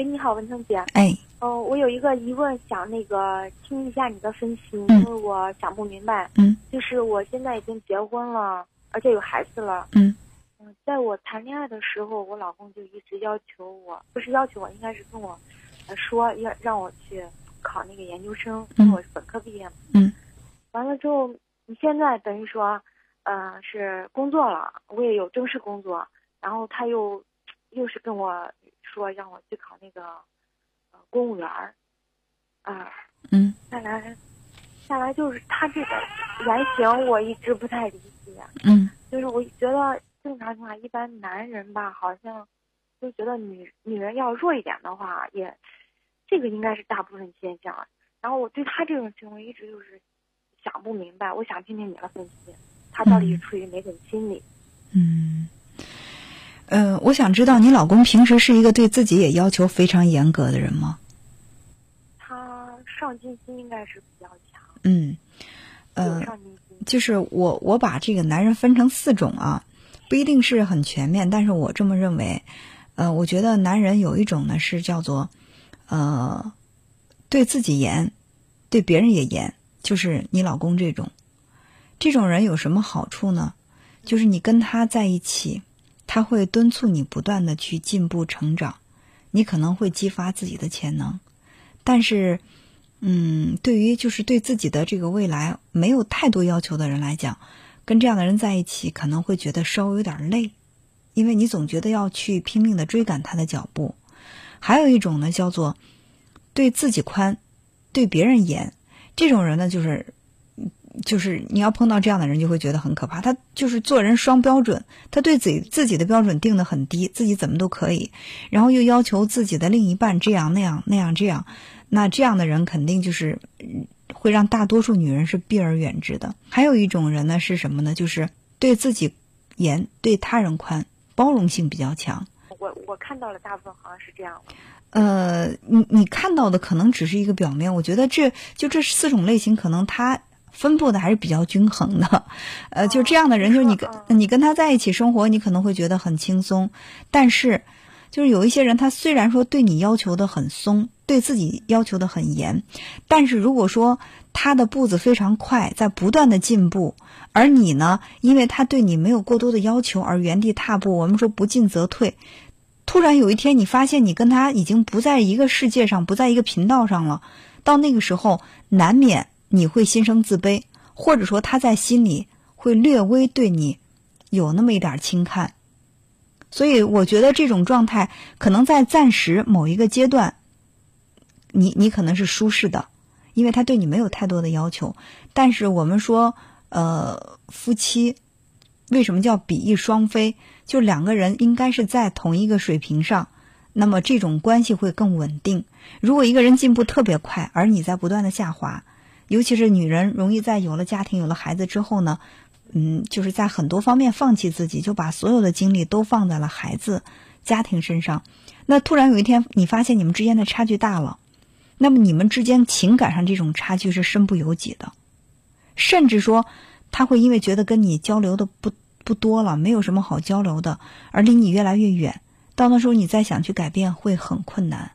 喂，你好，文成姐。哎，哦，我有一个疑问，想那个听一下你的分析，嗯因为我想不明白。嗯就是我现在已经结婚了，而且有孩子了。嗯嗯，在我谈恋爱的时候，我老公就一直要求我，不是要求我，应该是跟我呃说要让我去考那个研究生，因为我是本科毕业嘛。嗯。完了之后，你现在等于说，呃，是工作了，我也有正式工作，然后他又又是跟我说让我去考那个呃公务员儿，啊、嗯再来，下来就是他这个言行，我一直不太理解。嗯就是我觉得正常情况下，一般男人吧，好像就觉得女女人要弱一点的话，也这个应该是大部分现象。然后我对他这种行为一直就是想不明白，我想听听你的分析，他到底是出于哪种心理？嗯。呃，我想知道你老公平时是一个对自己也要求非常严格的人吗？他上进心应该是比较强，嗯，呃。就是我我把这个男人分成四种啊，不一定是很全面，但是我这么认为。呃，我觉得男人有一种呢是叫做，呃，对自己严，对别人也严，就是你老公这种。这种人有什么好处呢？就是你跟他在一起，他会敦促你不断的去进步成长，你可能会激发自己的潜能，但是。嗯，对于就是对自己的这个未来没有太多要求的人来讲，跟这样的人在一起可能会觉得稍微有点累，因为你总觉得要去拼命的追赶他的脚步。还有一种呢，叫做对自己宽，对别人严。这种人呢，就是就是你要碰到这样的人，就会觉得很可怕。他就是做人双标准，他对自己自己的标准定得很低，自己怎么都可以，然后又要求自己的另一半这样那样那样这样。那这样的人肯定就是嗯会让大多数女人是避而远之的。还有一种人呢是什么呢？就是对自己严，对他人宽，包容性比较强。我我看到了，大部分好像是这样。呃，你你看到的可能只是一个表面，我觉得这就这四种类型，可能他分布的还是比较均衡的。呃，就这样的人，就是你跟你跟他在一起生活，你可能会觉得很轻松，但是就是有一些人，他虽然说对你要求的很松，对自己要求的很严，但是如果说他的步子非常快，在不断的进步，而你呢，因为他对你没有过多的要求而原地踏步，我们说不进则退。突然有一天，你发现你跟他已经不在一个世界上，不在一个频道上了。到那个时候，难免你会心生自卑，或者说他在心里会略微对你有那么一点轻看。所以，我觉得这种状态可能在暂时某一个阶段，你你可能是舒适的，因为他对你没有太多的要求。但是我们说，呃，夫妻为什么叫比翼双飞？就两个人应该是在同一个水平上，那么这种关系会更稳定。如果一个人进步特别快，而你在不断的下滑，尤其是女人容易在有了家庭、有了孩子之后呢，嗯，就是在很多方面放弃自己，就把所有的精力都放在了孩子、家庭身上。那突然有一天，你发现你们之间的差距大了，那么你们之间情感上这种差距是身不由己的，甚至说他会因为觉得跟你交流的不。不多了，没有什么好交流的，而离你越来越远。到那时候，你再想去改变会很困难。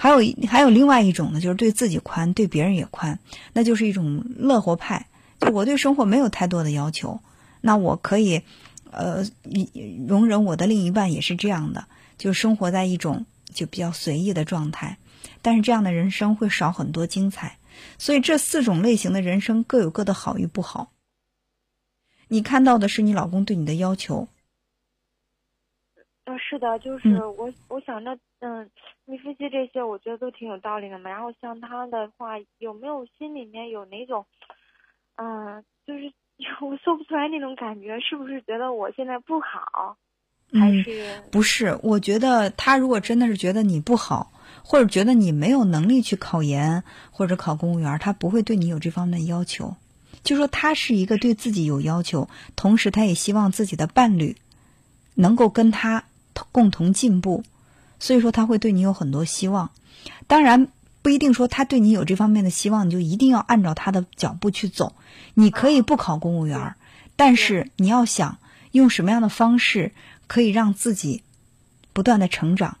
还有还有另外一种呢，就是对自己宽，对别人也宽，那就是一种乐活派。就我对生活没有太多的要求，那我可以，呃，容忍我的另一半也是这样的，就生活在一种就比较随意的状态。但是这样的人生会少很多精彩。所以这四种类型的人生各有各的好与不好。你看到的是你老公对你的要求，嗯，是的，就是我，我想着，嗯，你分析这些，我觉得都挺有道理的嘛。然后像他的话，有没有心里面有哪种，嗯，就是 我说不出来那种感觉，是不是觉得我现在不好，还是、嗯、不是？我觉得他如果真的是觉得你不好，或者觉得你没有能力去考研或者考公务员，他不会对你有这方面的要求。就说他是一个对自己有要求，同时他也希望自己的伴侣能够跟他共同进步，所以说他会对你有很多希望。当然不一定说他对你有这方面的希望，你就一定要按照他的脚步去走。你可以不考公务员，但是你要想用什么样的方式可以让自己不断的成长，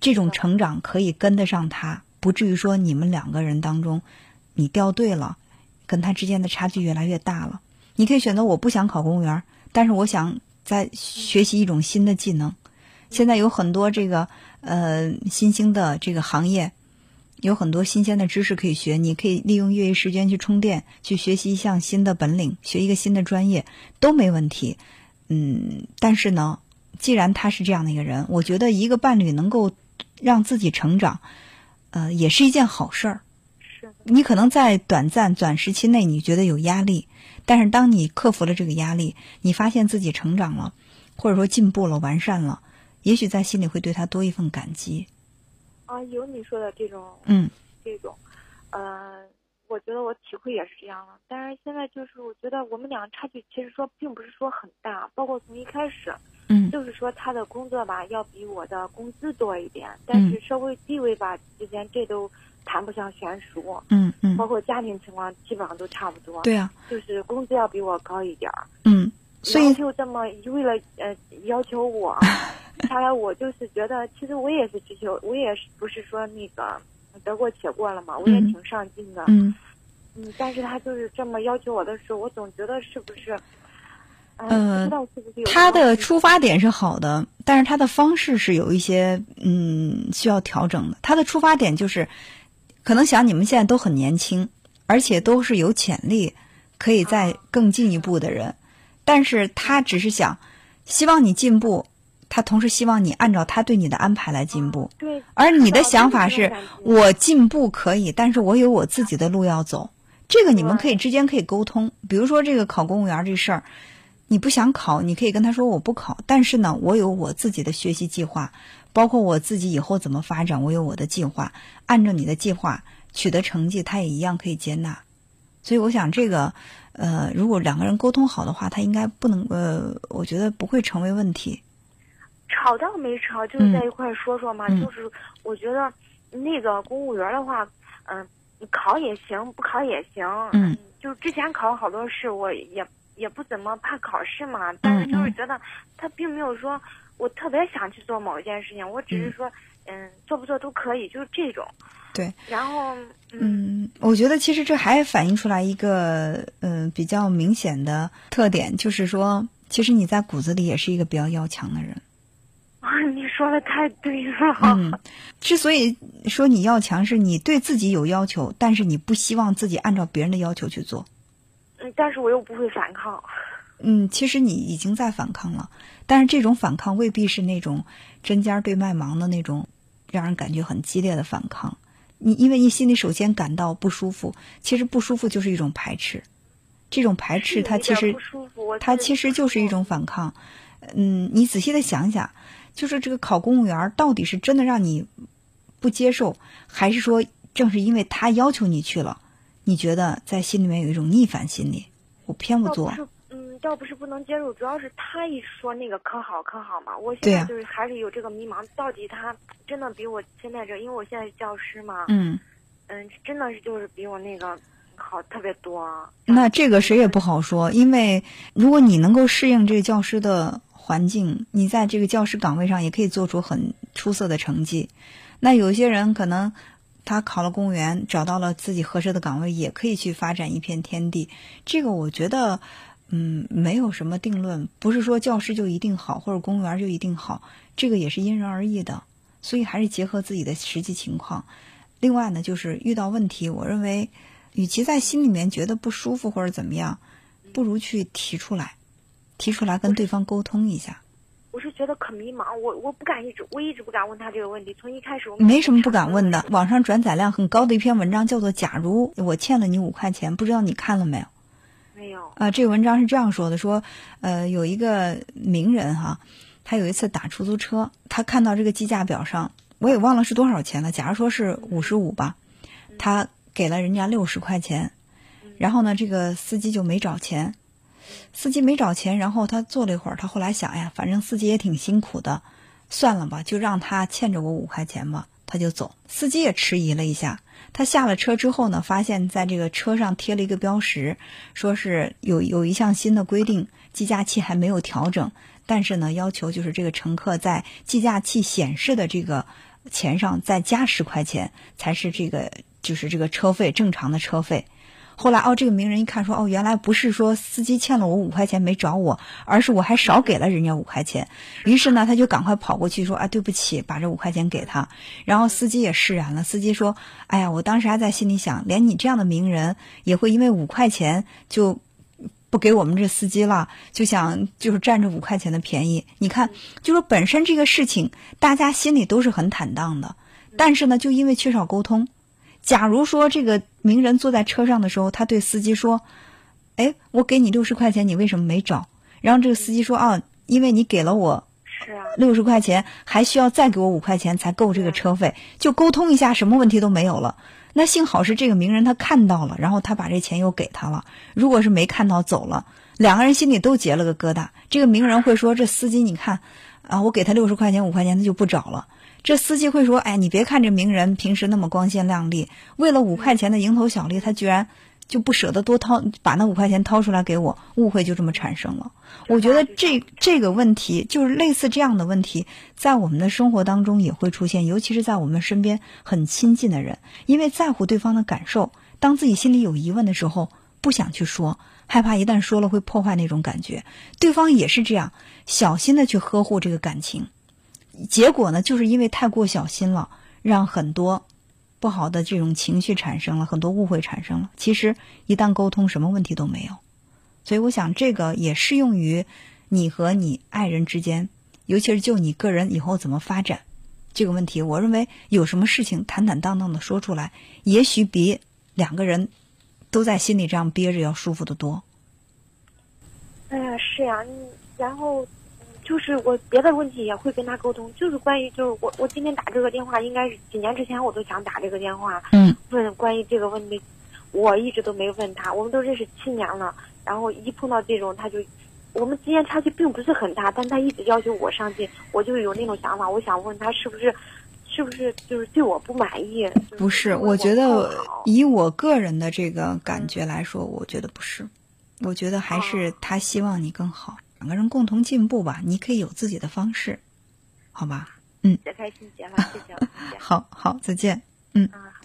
这种成长可以跟得上他，不至于说你们两个人当中你掉队了，跟他之间的差距越来越大了。你可以选择我不想考公务员，但是我想再学习一种新的技能。现在有很多这个呃新兴的这个行业，有很多新鲜的知识可以学。你可以利用业余时间去充电，去学习一项新的本领，学一个新的专业都没问题。嗯，但是呢，既然他是这样的一个人，我觉得一个伴侣能够让自己成长，呃，也是一件好事儿。是你可能在短暂短时期内你觉得有压力，但是当你克服了这个压力，你发现自己成长了，或者说进步了、完善了。也许在心里会对他多一份感激。啊，有你说的这种，嗯，这种，呃，我觉得我体会也是这样的。但是现在就是，我觉得我们俩差距其实说并不是说很大，包括从一开始，嗯，就是说他的工作吧要比我的工资多一点，但是社会地位吧之间这都谈不上悬殊，嗯嗯，包括家庭情况基本上都差不多。对啊，就是工资要比我高一点儿，嗯，所以就这么为了呃要求我。下来我就是觉得，其实我也是追求，我也是不是说那个得过且过了嘛，我也挺上进的。嗯。嗯，但是他就是这么要求我的时候，我总觉得是不是？嗯。他的出发点是好的，但是他的方式是有一些嗯需要调整的。他的出发点就是，可能想你们现在都很年轻，而且都是有潜力可以再更进一步的人，但是他只是想希望你进步。他同时希望你按照他对你的安排来进步，对。而你的想法是，我进步可以，但是我有我自己的路要走。这个你们可以之间可以沟通。比如说这个考公务员这事儿，你不想考，你可以跟他说我不考，但是呢，我有我自己的学习计划，包括我自己以后怎么发展，我有我的计划。按照你的计划取得成绩，他也一样可以接纳。所以我想这个，呃，如果两个人沟通好的话，他应该不能，呃，我觉得不会成为问题。吵倒没吵，就是在一块说说嘛。就是我觉得那个公务员的话，嗯，考也行，不考也行。嗯，就之前考了好多试，我也也不怎么怕考试嘛。但是就是觉得他并没有说我特别想去做某一件事情，我只是说，嗯，做不做都可以，就是这种。对。然后，嗯，我觉得其实这还反映出来一个嗯比较明显的特点，就是说，其实你在骨子里也是一个比较要强的人。啊，你说的太对了。嗯，之所以说你要强，是你对自己有要求，但是你不希望自己按照别人的要求去做。嗯，但是我又不会反抗。嗯，其实你已经在反抗了，但是这种反抗未必是那种针尖对麦芒的那种，让人感觉很激烈的反抗。你因为你心里首先感到不舒服，其实不舒服就是一种排斥，这种排斥它其实它其实就是一种反抗。嗯，你仔细的想想。就是这个考公务员到底是真的让你不接受，还是说正是因为他要求你去了，你觉得在心里面有一种逆反心理？我偏不做。嗯，倒不是不能接受，主要是他一说那个可好可好嘛，我现在就是还是有这个迷茫，到底他真的比我现在这，因为我现在是教师嘛，嗯嗯，真的是就是比我那个好特别多。那这个谁也不好说，因为如果你能够适应这个教师的。环境，你在这个教师岗位上也可以做出很出色的成绩。那有些人可能他考了公务员，找到了自己合适的岗位，也可以去发展一片天地。这个我觉得，嗯，没有什么定论，不是说教师就一定好，或者公务员就一定好，这个也是因人而异的。所以还是结合自己的实际情况。另外呢，就是遇到问题，我认为，与其在心里面觉得不舒服或者怎么样，不如去提出来。提出来跟对方沟通一下。我是觉得可迷茫，我我不敢一直，我一直不敢问他这个问题。从一开始我，没什么不敢问的。网上转载量很高的一篇文章叫做《假如我欠了你五块钱》，不知道你看了没有？没有。啊，这个文章是这样说的：说，呃，有一个名人哈，他有一次打出租车，他看到这个计价表上，我也忘了是多少钱了。假如说是五十五吧，他给了人家六十块钱，然后呢，这个司机就没找钱。司机没找钱，然后他坐了一会儿，他后来想，哎呀，反正司机也挺辛苦的，算了吧，就让他欠着我五块钱吧，他就走。司机也迟疑了一下，他下了车之后呢，发现在这个车上贴了一个标识，说是有有一项新的规定，计价器还没有调整，但是呢，要求就是这个乘客在计价器显示的这个钱上再加十块钱，才是这个就是这个车费正常的车费。后来哦，这个名人一看说哦，原来不是说司机欠了我五块钱没找我，而是我还少给了人家五块钱。于是呢，他就赶快跑过去说啊，对不起，把这五块钱给他。然后司机也释然了。司机说，哎呀，我当时还在心里想，连你这样的名人也会因为五块钱就不给我们这司机了，就想就是占这五块钱的便宜。你看，就说本身这个事情大家心里都是很坦荡的，但是呢，就因为缺少沟通。假如说这个名人坐在车上的时候，他对司机说：“哎，我给你六十块钱，你为什么没找？”然后这个司机说：“啊，因为你给了我六十块钱，还需要再给我五块钱才够这个车费。”就沟通一下，什么问题都没有了。那幸好是这个名人他看到了，然后他把这钱又给他了。如果是没看到走了，两个人心里都结了个疙瘩。这个名人会说：“这司机，你看啊，我给他六十块钱，五块钱他就不找了。”这司机会说：“哎，你别看这名人平时那么光鲜亮丽，为了五块钱的蝇头小利，他居然就不舍得多掏，把那五块钱掏出来给我，误会就这么产生了。我觉得这这个问题就是类似这样的问题，在我们的生活当中也会出现，尤其是在我们身边很亲近的人，因为在乎对方的感受，当自己心里有疑问的时候，不想去说，害怕一旦说了会破坏那种感觉。对方也是这样，小心的去呵护这个感情。”结果呢，就是因为太过小心了，让很多不好的这种情绪产生了，很多误会产生了。其实一旦沟通，什么问题都没有。所以我想，这个也适用于你和你爱人之间，尤其是就你个人以后怎么发展这个问题。我认为有什么事情坦坦荡荡的说出来，也许比两个人都在心里这样憋着要舒服的多。哎呀，是呀，然后。就是我别的问题也会跟他沟通，就是关于就是我我今天打这个电话，应该是几年之前我都想打这个电话，嗯，问关于这个问题，我一直都没问他。我们都认识七年了，然后一碰到这种他就，我们之间差距并不是很大，但他一直要求我上进，我就有那种想法，我想问他是不是，是不是就是对我不满意？不是，我觉得以我个人的这个感觉来说，我觉得不是，我觉得还是他希望你更好。两个人共同进步吧，你可以有自己的方式，好吧？嗯，开心结了，谢谢，好好，再见，嗯。啊。